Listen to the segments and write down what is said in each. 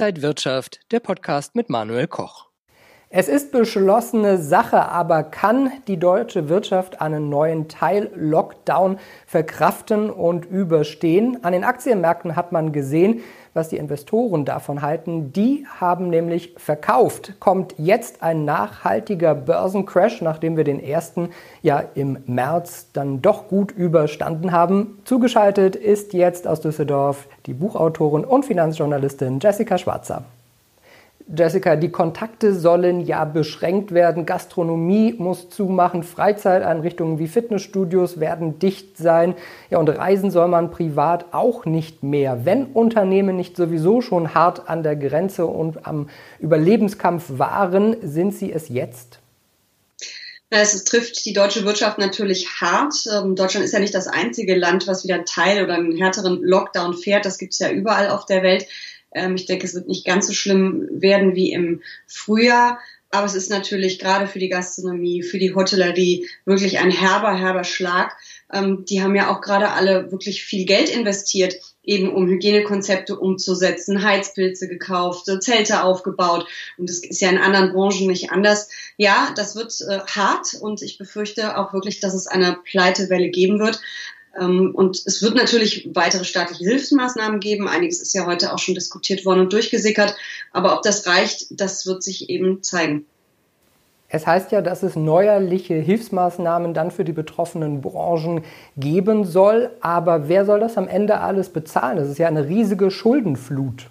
Inside Wirtschaft, der Podcast mit Manuel Koch. Es ist beschlossene Sache, aber kann die deutsche Wirtschaft einen neuen Teil-Lockdown verkraften und überstehen? An den Aktienmärkten hat man gesehen, was die Investoren davon halten. Die haben nämlich verkauft. Kommt jetzt ein nachhaltiger Börsencrash, nachdem wir den ersten ja im März dann doch gut überstanden haben. Zugeschaltet ist jetzt aus Düsseldorf die Buchautorin und Finanzjournalistin Jessica Schwarzer. Jessica, die Kontakte sollen ja beschränkt werden. Gastronomie muss zumachen, Freizeiteinrichtungen wie Fitnessstudios werden dicht sein. Ja, und reisen soll man privat auch nicht mehr. Wenn Unternehmen nicht sowieso schon hart an der Grenze und am Überlebenskampf waren, sind sie es jetzt? Es trifft die deutsche Wirtschaft natürlich hart. Ähm, Deutschland ist ja nicht das einzige Land, was wieder einen Teil oder einen härteren Lockdown fährt. Das gibt es ja überall auf der Welt. Ähm, ich denke, es wird nicht ganz so schlimm werden wie im Frühjahr. Aber es ist natürlich gerade für die Gastronomie, für die Hotellerie wirklich ein herber, herber Schlag. Ähm, die haben ja auch gerade alle wirklich viel Geld investiert, eben um Hygienekonzepte umzusetzen, Heizpilze gekauft, Zelte aufgebaut. Und das ist ja in anderen Branchen nicht anders. Ja, das wird äh, hart und ich befürchte auch wirklich, dass es eine Pleitewelle geben wird. Ähm, und es wird natürlich weitere staatliche Hilfsmaßnahmen geben. Einiges ist ja heute auch schon diskutiert worden und durchgesickert. Aber ob das reicht, das wird sich eben zeigen. Es heißt ja, dass es neuerliche Hilfsmaßnahmen dann für die betroffenen Branchen geben soll. Aber wer soll das am Ende alles bezahlen? Das ist ja eine riesige Schuldenflut.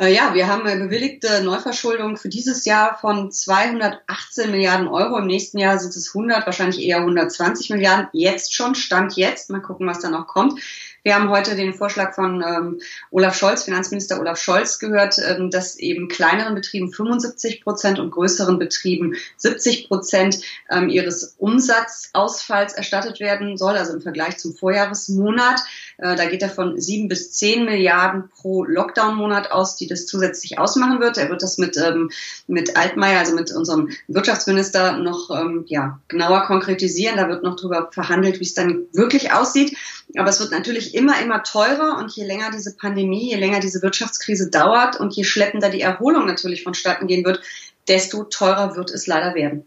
Äh, ja, wir haben eine bewilligte Neuverschuldung für dieses Jahr von 218 Milliarden Euro. Im nächsten Jahr sind es 100, wahrscheinlich eher 120 Milliarden. Jetzt schon, Stand jetzt. Mal gucken, was da noch kommt. Wir haben heute den Vorschlag von ähm, Olaf Scholz, Finanzminister Olaf Scholz, gehört, ähm, dass eben kleineren Betrieben 75 Prozent und größeren Betrieben 70 Prozent ähm, ihres Umsatzausfalls erstattet werden soll, also im Vergleich zum Vorjahresmonat. Äh, da geht er von sieben bis zehn Milliarden pro Lockdown-Monat aus, die das zusätzlich ausmachen wird. Er wird das mit, ähm, mit Altmaier, also mit unserem Wirtschaftsminister, noch ähm, ja, genauer konkretisieren. Da wird noch drüber verhandelt, wie es dann wirklich aussieht. Aber es wird natürlich immer, immer teurer und je länger diese Pandemie, je länger diese Wirtschaftskrise dauert und je schleppender die Erholung natürlich vonstatten gehen wird, desto teurer wird es leider werden.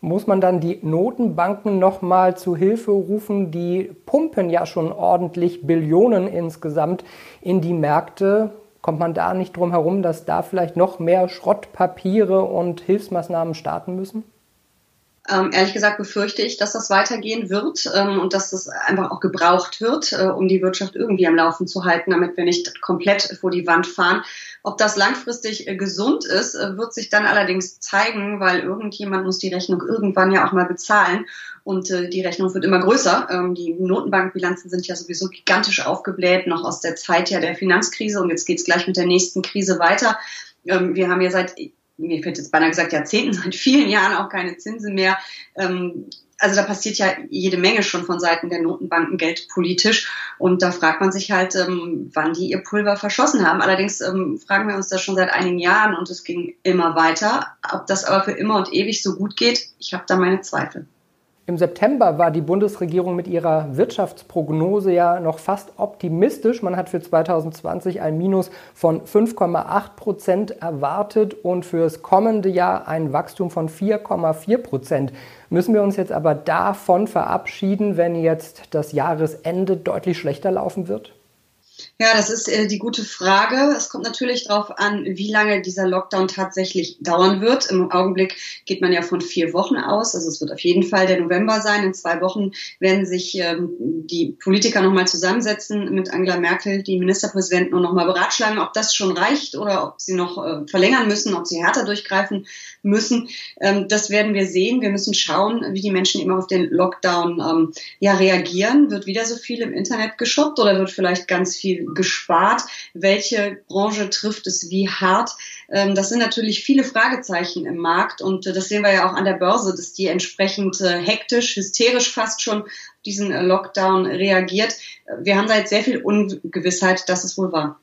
Muss man dann die Notenbanken nochmal zu Hilfe rufen? Die pumpen ja schon ordentlich Billionen insgesamt in die Märkte. Kommt man da nicht drum herum, dass da vielleicht noch mehr Schrottpapiere und Hilfsmaßnahmen starten müssen? Ähm, ehrlich gesagt befürchte ich, dass das weitergehen wird ähm, und dass das einfach auch gebraucht wird, äh, um die Wirtschaft irgendwie am Laufen zu halten, damit wir nicht komplett vor die Wand fahren. Ob das langfristig äh, gesund ist, äh, wird sich dann allerdings zeigen, weil irgendjemand muss die Rechnung irgendwann ja auch mal bezahlen. Und äh, die Rechnung wird immer größer. Ähm, die Notenbankbilanzen sind ja sowieso gigantisch aufgebläht, noch aus der Zeit ja der Finanzkrise. Und jetzt geht's gleich mit der nächsten Krise weiter. Ähm, wir haben ja seit mir fällt jetzt beinahe gesagt Jahrzehnten, seit vielen Jahren auch keine Zinsen mehr. Ähm, also da passiert ja jede Menge schon von Seiten der Notenbanken geldpolitisch. Und da fragt man sich halt, ähm, wann die ihr Pulver verschossen haben. Allerdings ähm, fragen wir uns das schon seit einigen Jahren und es ging immer weiter. Ob das aber für immer und ewig so gut geht, ich habe da meine Zweifel. Im September war die Bundesregierung mit ihrer Wirtschaftsprognose ja noch fast optimistisch. Man hat für 2020 ein Minus von 5,8 Prozent erwartet und fürs kommende Jahr ein Wachstum von 4,4 Prozent. Müssen wir uns jetzt aber davon verabschieden, wenn jetzt das Jahresende deutlich schlechter laufen wird? Ja, das ist äh, die gute Frage. Es kommt natürlich darauf an, wie lange dieser Lockdown tatsächlich dauern wird. Im Augenblick geht man ja von vier Wochen aus. Also es wird auf jeden Fall der November sein. In zwei Wochen werden sich ähm, die Politiker nochmal zusammensetzen mit Angela Merkel, die Ministerpräsidenten, und nochmal beratschlagen, ob das schon reicht oder ob sie noch äh, verlängern müssen, ob sie härter durchgreifen müssen. Ähm, das werden wir sehen. Wir müssen schauen, wie die Menschen immer auf den Lockdown ähm, ja, reagieren. Wird wieder so viel im Internet geshoppt oder wird vielleicht ganz viel gespart? Welche Branche trifft es wie hart? Ähm, das sind natürlich viele Fragezeichen im Markt und äh, das sehen wir ja auch an der Börse, dass die entsprechend äh, hektisch, hysterisch fast schon diesen äh, Lockdown reagiert. Wir haben da jetzt sehr viel Ungewissheit, dass es wohl war.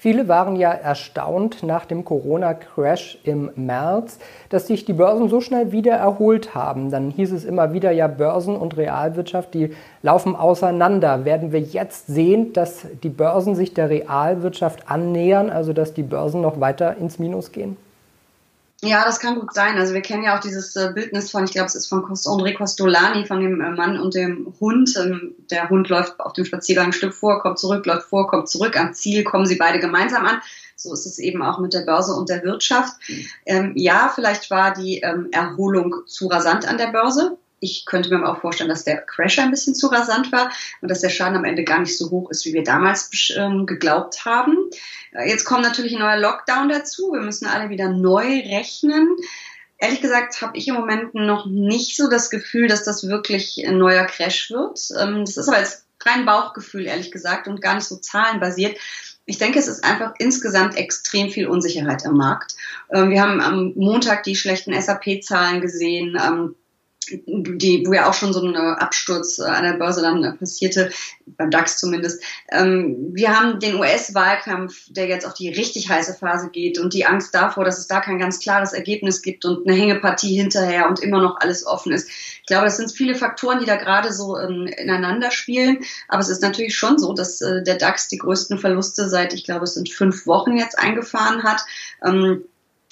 Viele waren ja erstaunt nach dem Corona-Crash im März, dass sich die Börsen so schnell wieder erholt haben. Dann hieß es immer wieder, ja, Börsen und Realwirtschaft, die laufen auseinander. Werden wir jetzt sehen, dass die Börsen sich der Realwirtschaft annähern, also dass die Börsen noch weiter ins Minus gehen? Ja, das kann gut sein. Also wir kennen ja auch dieses äh, Bildnis von, ich glaube, es ist von André Costolani, von dem äh, Mann und dem Hund. Ähm, der Hund läuft auf dem Spaziergang ein Stück vor, kommt zurück, läuft vor, kommt zurück. Am Ziel kommen sie beide gemeinsam an. So ist es eben auch mit der Börse und der Wirtschaft. Ähm, ja, vielleicht war die ähm, Erholung zu rasant an der Börse. Ich könnte mir auch vorstellen, dass der Crash ein bisschen zu rasant war und dass der Schaden am Ende gar nicht so hoch ist, wie wir damals ähm, geglaubt haben. Äh, jetzt kommt natürlich ein neuer Lockdown dazu. Wir müssen alle wieder neu rechnen. Ehrlich gesagt habe ich im Moment noch nicht so das Gefühl, dass das wirklich ein neuer Crash wird. Ähm, das ist aber jetzt rein Bauchgefühl, ehrlich gesagt, und gar nicht so zahlenbasiert. Ich denke, es ist einfach insgesamt extrem viel Unsicherheit im Markt. Ähm, wir haben am Montag die schlechten SAP-Zahlen gesehen die, wo ja auch schon so ein Absturz an der Börse dann passierte, beim DAX zumindest. Ähm, wir haben den US-Wahlkampf, der jetzt auf die richtig heiße Phase geht und die Angst davor, dass es da kein ganz klares Ergebnis gibt und eine Hängepartie hinterher und immer noch alles offen ist. Ich glaube, das sind viele Faktoren, die da gerade so ähm, ineinander spielen. Aber es ist natürlich schon so, dass äh, der DAX die größten Verluste seit, ich glaube, es sind fünf Wochen jetzt eingefahren hat. Ähm,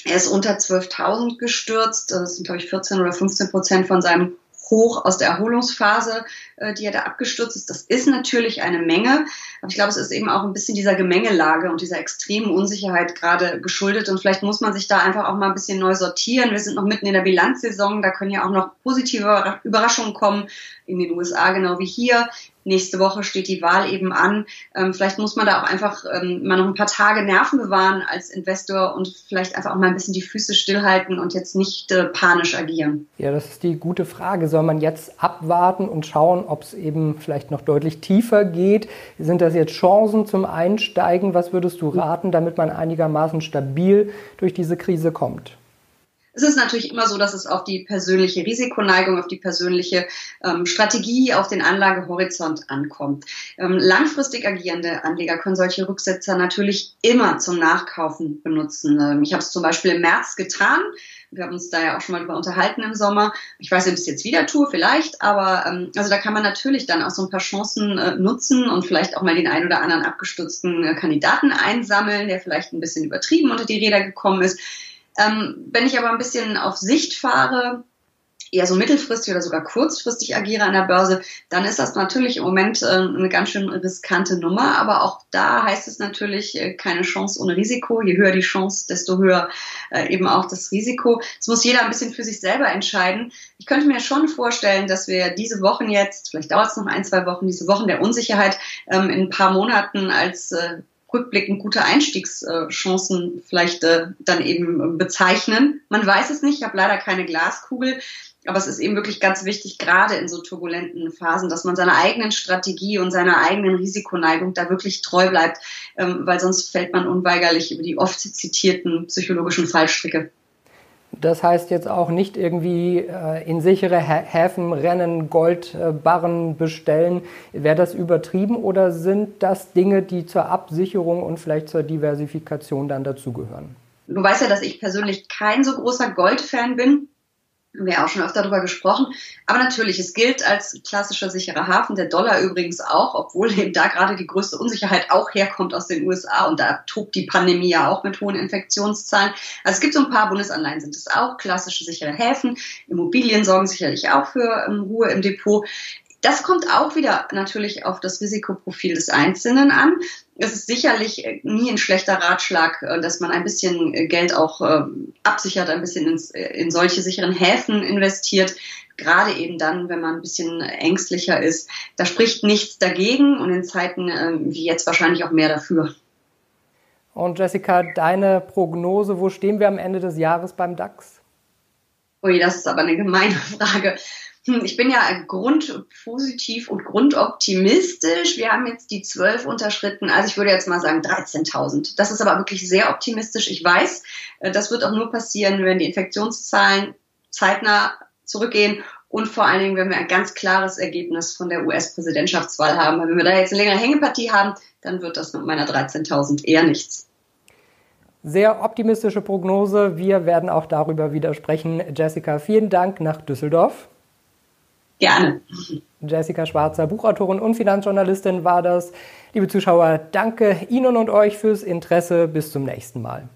er ist unter 12.000 gestürzt. Das sind, glaube ich, 14 oder 15 Prozent von seinem Hoch aus der Erholungsphase, äh, die er da abgestürzt ist. Das ist natürlich eine Menge. Aber ich glaube, es ist eben auch ein bisschen dieser Gemengelage und dieser extremen Unsicherheit gerade geschuldet. Und vielleicht muss man sich da einfach auch mal ein bisschen neu sortieren. Wir sind noch mitten in der Bilanzsaison. Da können ja auch noch positive Überraschungen kommen. In den USA genau wie hier. Nächste Woche steht die Wahl eben an. Ähm, vielleicht muss man da auch einfach ähm, mal noch ein paar Tage Nerven bewahren als Investor und vielleicht einfach auch mal ein bisschen die Füße stillhalten und jetzt nicht äh, panisch agieren. Ja, das ist die gute Frage. Soll man jetzt abwarten und schauen, ob es eben vielleicht noch deutlich tiefer geht? Sind das jetzt Chancen zum Einsteigen? Was würdest du raten, damit man einigermaßen stabil durch diese Krise kommt? Es ist natürlich immer so, dass es auf die persönliche Risikoneigung, auf die persönliche ähm, Strategie, auf den Anlagehorizont ankommt. Ähm, langfristig agierende Anleger können solche Rücksetzer natürlich immer zum Nachkaufen benutzen. Ähm, ich habe es zum Beispiel im März getan. Wir haben uns da ja auch schon mal drüber unterhalten im Sommer. Ich weiß nicht, ob ich es jetzt wieder tue, vielleicht, aber ähm, also da kann man natürlich dann auch so ein paar Chancen äh, nutzen und vielleicht auch mal den einen oder anderen abgestürzten äh, Kandidaten einsammeln, der vielleicht ein bisschen übertrieben unter die Räder gekommen ist. Ähm, wenn ich aber ein bisschen auf Sicht fahre, eher so mittelfristig oder sogar kurzfristig agiere an der Börse, dann ist das natürlich im Moment äh, eine ganz schön riskante Nummer. Aber auch da heißt es natürlich äh, keine Chance ohne Risiko. Je höher die Chance, desto höher äh, eben auch das Risiko. Das muss jeder ein bisschen für sich selber entscheiden. Ich könnte mir schon vorstellen, dass wir diese Wochen jetzt, vielleicht dauert es noch ein, zwei Wochen, diese Wochen der Unsicherheit ähm, in ein paar Monaten als äh, rückblickend gute Einstiegschancen vielleicht äh, dann eben bezeichnen. Man weiß es nicht, ich habe leider keine Glaskugel, aber es ist eben wirklich ganz wichtig, gerade in so turbulenten Phasen, dass man seiner eigenen Strategie und seiner eigenen Risikoneigung da wirklich treu bleibt, ähm, weil sonst fällt man unweigerlich über die oft zitierten psychologischen Fallstricke. Das heißt jetzt auch nicht irgendwie äh, in sichere Häfen rennen, Goldbarren äh, bestellen. Wäre das übertrieben oder sind das Dinge, die zur Absicherung und vielleicht zur Diversifikation dann dazugehören? Du weißt ja, dass ich persönlich kein so großer Goldfan bin haben wir auch schon öfter darüber gesprochen. Aber natürlich, es gilt als klassischer sicherer Hafen, der Dollar übrigens auch, obwohl eben da gerade die größte Unsicherheit auch herkommt aus den USA und da tobt die Pandemie ja auch mit hohen Infektionszahlen. Also es gibt so ein paar Bundesanleihen, sind es auch klassische sichere Häfen. Immobilien sorgen sicherlich auch für ähm, Ruhe im Depot. Das kommt auch wieder natürlich auf das Risikoprofil des Einzelnen an. Es ist sicherlich äh, nie ein schlechter Ratschlag, äh, dass man ein bisschen äh, Geld auch absichert, ein bisschen ins, in solche sicheren Häfen investiert. Gerade eben dann, wenn man ein bisschen ängstlicher ist. Da spricht nichts dagegen und in Zeiten wie jetzt wahrscheinlich auch mehr dafür. Und Jessica, deine Prognose, wo stehen wir am Ende des Jahres beim DAX? Ui, das ist aber eine gemeine Frage. Hm, ich bin ja grundpositiv und grundoptimistisch. Wir haben jetzt die zwölf unterschritten. Also ich würde jetzt mal sagen 13.000. Das ist aber wirklich sehr optimistisch. Ich weiß, äh, das wird auch nur passieren, wenn die Infektionszahlen zeitnah zurückgehen und vor allen Dingen, wenn wir ein ganz klares Ergebnis von der US-Präsidentschaftswahl haben. Wenn wir da jetzt eine längere Hängepartie haben, dann wird das mit meiner 13.000 eher nichts. Sehr optimistische Prognose. Wir werden auch darüber wieder sprechen. Jessica, vielen Dank nach Düsseldorf. Gerne. Jessica Schwarzer, Buchautorin und Finanzjournalistin war das. Liebe Zuschauer, danke Ihnen und euch fürs Interesse. Bis zum nächsten Mal.